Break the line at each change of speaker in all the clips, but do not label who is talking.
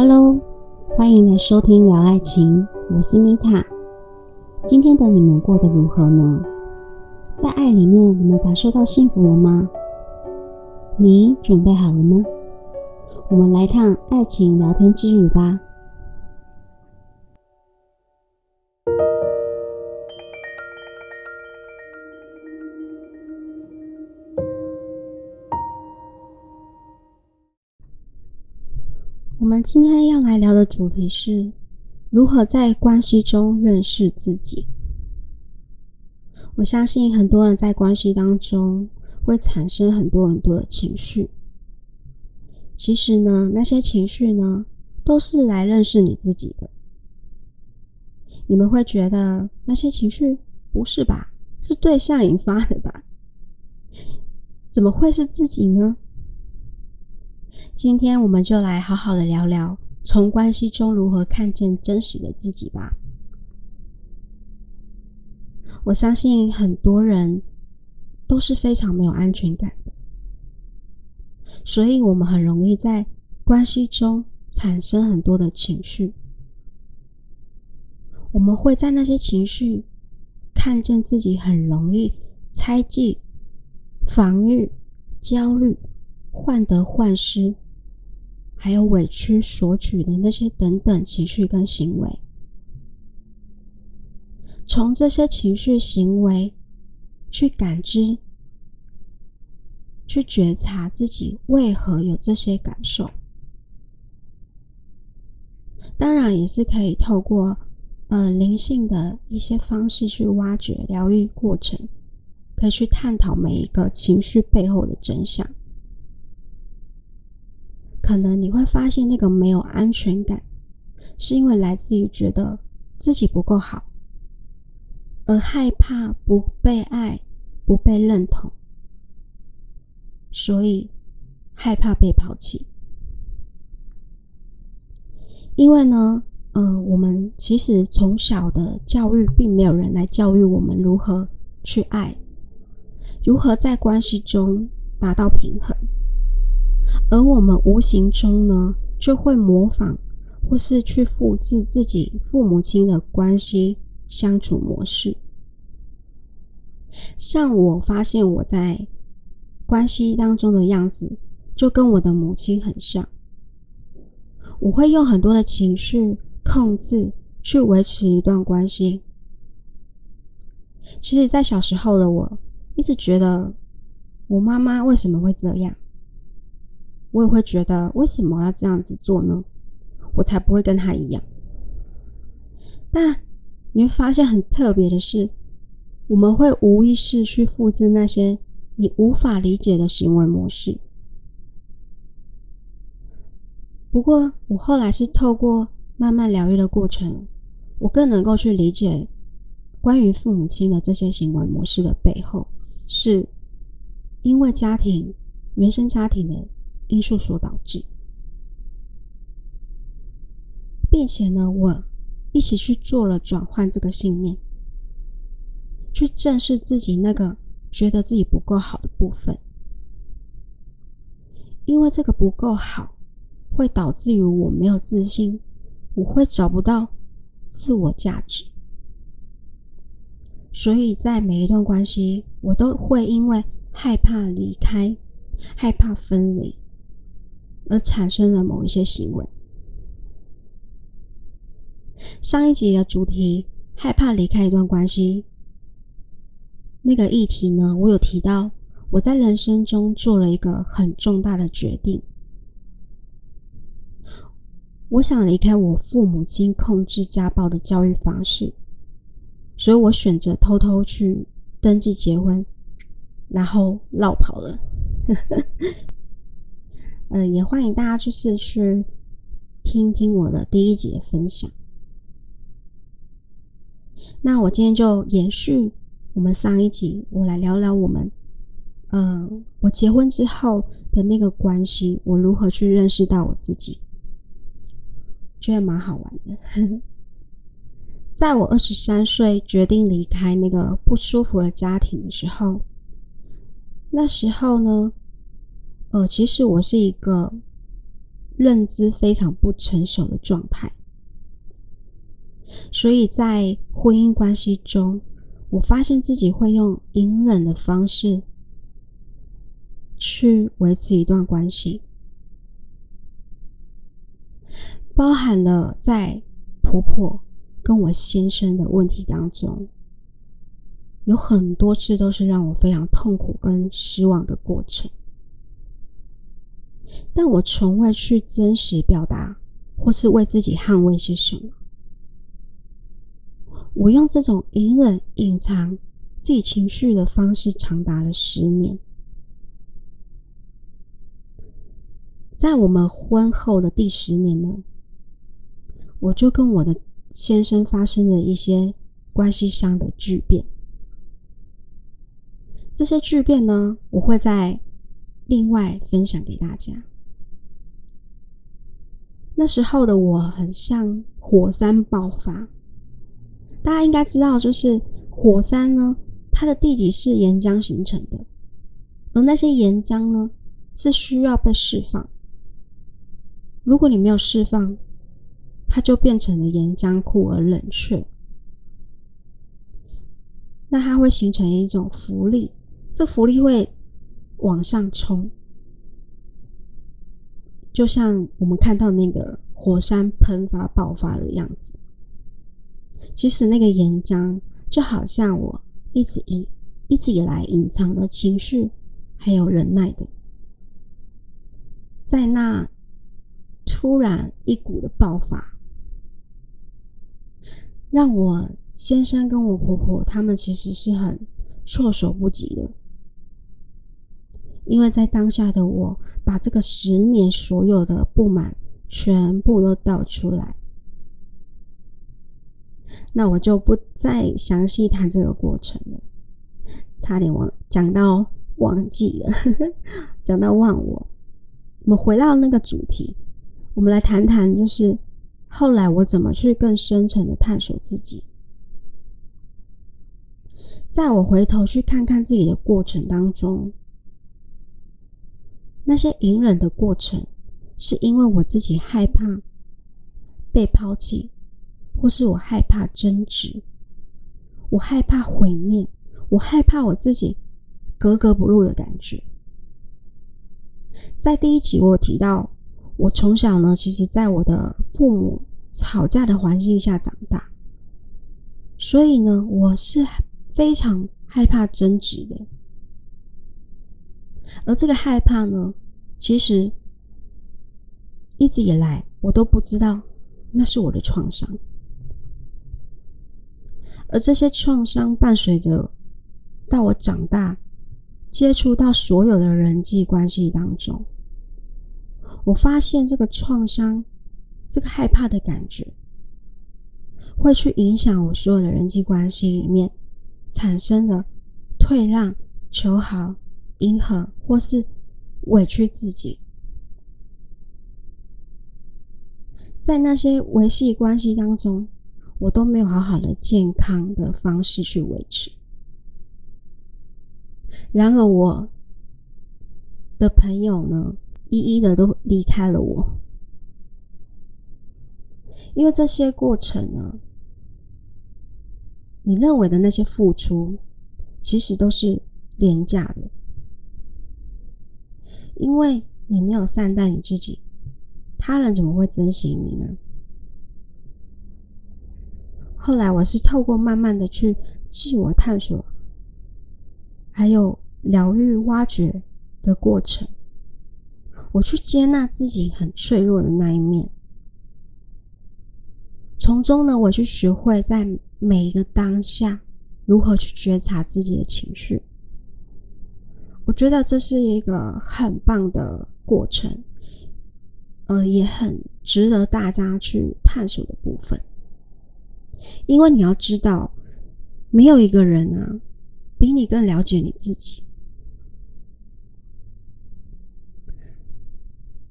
Hello，欢迎来收听聊爱情，我是米塔。今天的你们过得如何呢？在爱里面，你们感受到幸福了吗？你准备好了吗？我们来趟爱情聊天之旅吧。我们今天要来聊的主题是如何在关系中认识自己。我相信很多人在关系当中会产生很多很多的情绪。其实呢，那些情绪呢，都是来认识你自己的。你们会觉得那些情绪不是吧？是对象引发的吧？怎么会是自己呢？今天我们就来好好的聊聊，从关系中如何看见真实的自己吧。我相信很多人都是非常没有安全感的，所以我们很容易在关系中产生很多的情绪。我们会在那些情绪看见自己很容易猜忌、防御、焦虑、患得患失。还有委屈、索取的那些等等情绪跟行为，从这些情绪行为去感知、去觉察自己为何有这些感受。当然，也是可以透过呃灵性的一些方式去挖掘疗愈过程，可以去探讨每一个情绪背后的真相。可能你会发现，那个没有安全感，是因为来自于觉得自己不够好，而害怕不被爱、不被认同，所以害怕被抛弃。因为呢，嗯，我们其实从小的教育，并没有人来教育我们如何去爱，如何在关系中达到平衡。而我们无形中呢，就会模仿或是去复制自己父母亲的关系相处模式。像我发现我在关系当中的样子，就跟我的母亲很像。我会用很多的情绪控制去维持一段关系。其实，在小时候的我，一直觉得我妈妈为什么会这样？我也会觉得，为什么要这样子做呢？我才不会跟他一样。但你会发现很特别的是，我们会无意识去复制那些你无法理解的行为模式。不过，我后来是透过慢慢疗愈的过程，我更能够去理解关于父母亲的这些行为模式的背后，是因为家庭原生家庭的。因素所导致，并且呢，我一起去做了转换这个信念，去正视自己那个觉得自己不够好的部分，因为这个不够好，会导致于我没有自信，我会找不到自我价值，所以在每一段关系，我都会因为害怕离开，害怕分离。而产生了某一些行为。上一集的主题害怕离开一段关系，那个议题呢，我有提到，我在人生中做了一个很重大的决定，我想离开我父母亲控制家暴的教育方式，所以我选择偷偷去登记结婚，然后绕跑了。嗯，也欢迎大家就是去听听我的第一集的分享。那我今天就延续我们上一集，我来聊聊我们，嗯，我结婚之后的那个关系，我如何去认识到我自己，觉得蛮好玩的。在我二十三岁决定离开那个不舒服的家庭的时候，那时候呢。呃，其实我是一个认知非常不成熟的状态。所以在婚姻关系中，我发现自己会用隐忍的方式去维持一段关系，包含了在婆婆跟我先生的问题当中，有很多次都是让我非常痛苦跟失望的过程，但我从未去真实表达，或是为自己捍卫些什么。我用这种隐忍、隐藏自己情绪的方式，长达了十年。在我们婚后的第十年呢，我就跟我的先生发生了一些关系上的巨变。这些巨变呢，我会在另外分享给大家。那时候的我很像火山爆发。大家应该知道，就是火山呢，它的地底是岩浆形成的，而那些岩浆呢，是需要被释放。如果你没有释放，它就变成了岩浆库而冷却。那它会形成一种浮力，这浮力会往上冲，就像我们看到那个火山喷发爆发的样子。其实那个岩浆就好像我一直隐一直以来隐藏的情绪，还有忍耐的，在那突然一股的爆发，让我先生跟我婆婆他们其实是很措手不及的，因为在当下的我把这个十年所有的不满全部都倒出来。那我就不再详细谈这个过程了，差点忘讲到忘记了，讲到忘我。我们回到那个主题，我们来谈谈，就是后来我怎么去更深层的探索自己。在我回头去看看自己的过程当中，那些隐忍的过程，是因为我自己害怕被抛弃。或是我害怕争执，我害怕毁灭，我害怕我自己格格不入的感觉。在第一集我提到，我从小呢，其实在我的父母吵架的环境下长大，所以呢，我是非常害怕争执的。而这个害怕呢，其实一直以来我都不知道那是我的创伤。而这些创伤伴随着到我长大，接触到所有的人际关系当中，我发现这个创伤、这个害怕的感觉，会去影响我所有的人际关系里面产生的退让、求好、迎合或是委屈自己，在那些维系关系当中。我都没有好好的健康的方式去维持。然而，我的朋友呢，一一的都离开了我，因为这些过程呢，你认为的那些付出，其实都是廉价的，因为你没有善待你自己，他人怎么会珍惜你呢？后来，我是透过慢慢的去自我探索，还有疗愈、挖掘的过程，我去接纳自己很脆弱的那一面，从中呢，我去学会在每一个当下如何去觉察自己的情绪。我觉得这是一个很棒的过程，呃，也很值得大家去探索的部分。因为你要知道，没有一个人啊，比你更了解你自己。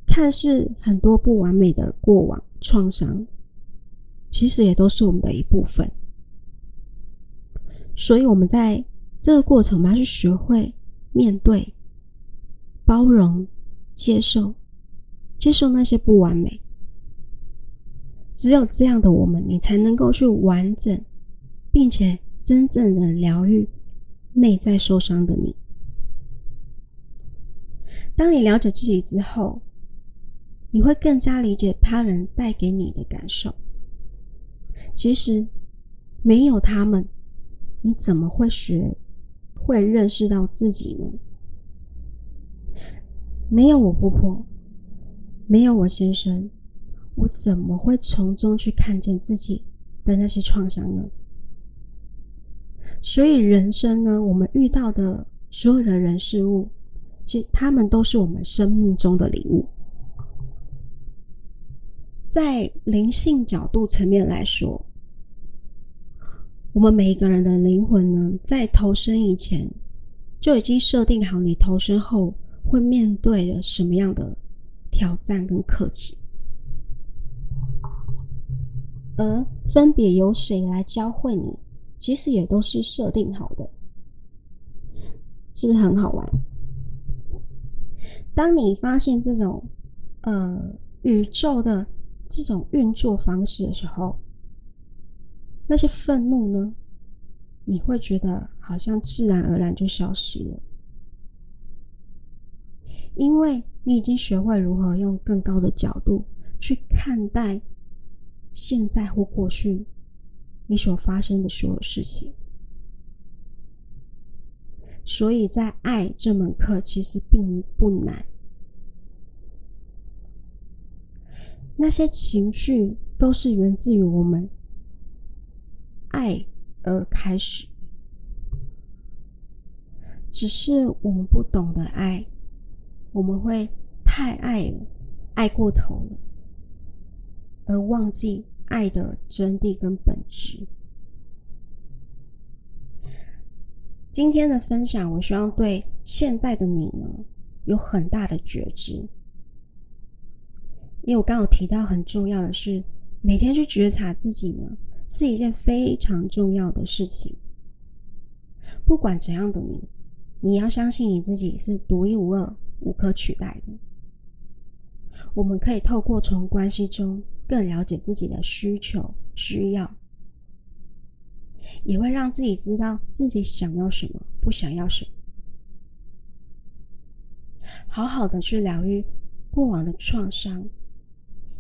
看似很多不完美的过往创伤，其实也都是我们的一部分。所以，我们在这个过程，我们要去学会面对、包容、接受，接受那些不完美。只有这样的我们，你才能够去完整，并且真正的疗愈内在受伤的你。当你了解自己之后，你会更加理解他人带给你的感受。其实没有他们，你怎么会学会认识到自己呢？没有我婆婆，没有我先生，我怎么会从中去看见自己的那些创伤呢？所以人生呢，我们遇到的所有的人事物。其实，他们都是我们生命中的礼物。在灵性角度层面来说，我们每一个人的灵魂呢，在投生以前就已经设定好，你投生后会面对的什么样的挑战跟课题，而分别由谁来教会你，其实也都是设定好的，是不是很好玩？当你发现这种，呃，宇宙的这种运作方式的时候，那些愤怒呢，你会觉得好像自然而然就消失了，因为你已经学会如何用更高的角度去看待现在或过去你所发生的所有事情。所以在爱这门课其实并不难，那些情绪都是源自于我们爱而开始，只是我们不懂得爱，我们会太爱了，爱过头了，而忘记爱的真谛跟本质。今天的分享，我希望对现在的你呢有很大的觉知，因为我刚有提到很重要的是，每天去觉察自己呢是一件非常重要的事情。不管怎样的你，你要相信你自己是独一无二、无可取代的。我们可以透过从关系中更了解自己的需求、需要。也会让自己知道自己想要什么，不想要什么，好好的去疗愈过往的创伤，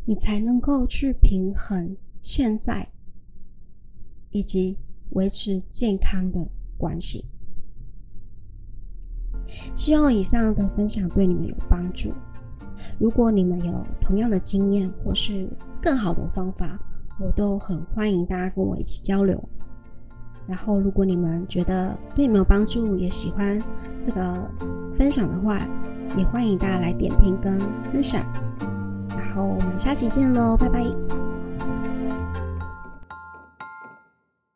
你才能够去平衡现在，以及维持健康的关系。希望以上的分享对你们有帮助。如果你们有同样的经验或是更好的方法，我都很欢迎大家跟我一起交流。然后，如果你们觉得对你们有帮助，也喜欢这个分享的话，也欢迎大家来点评跟分享。然后我们下期见喽，拜拜。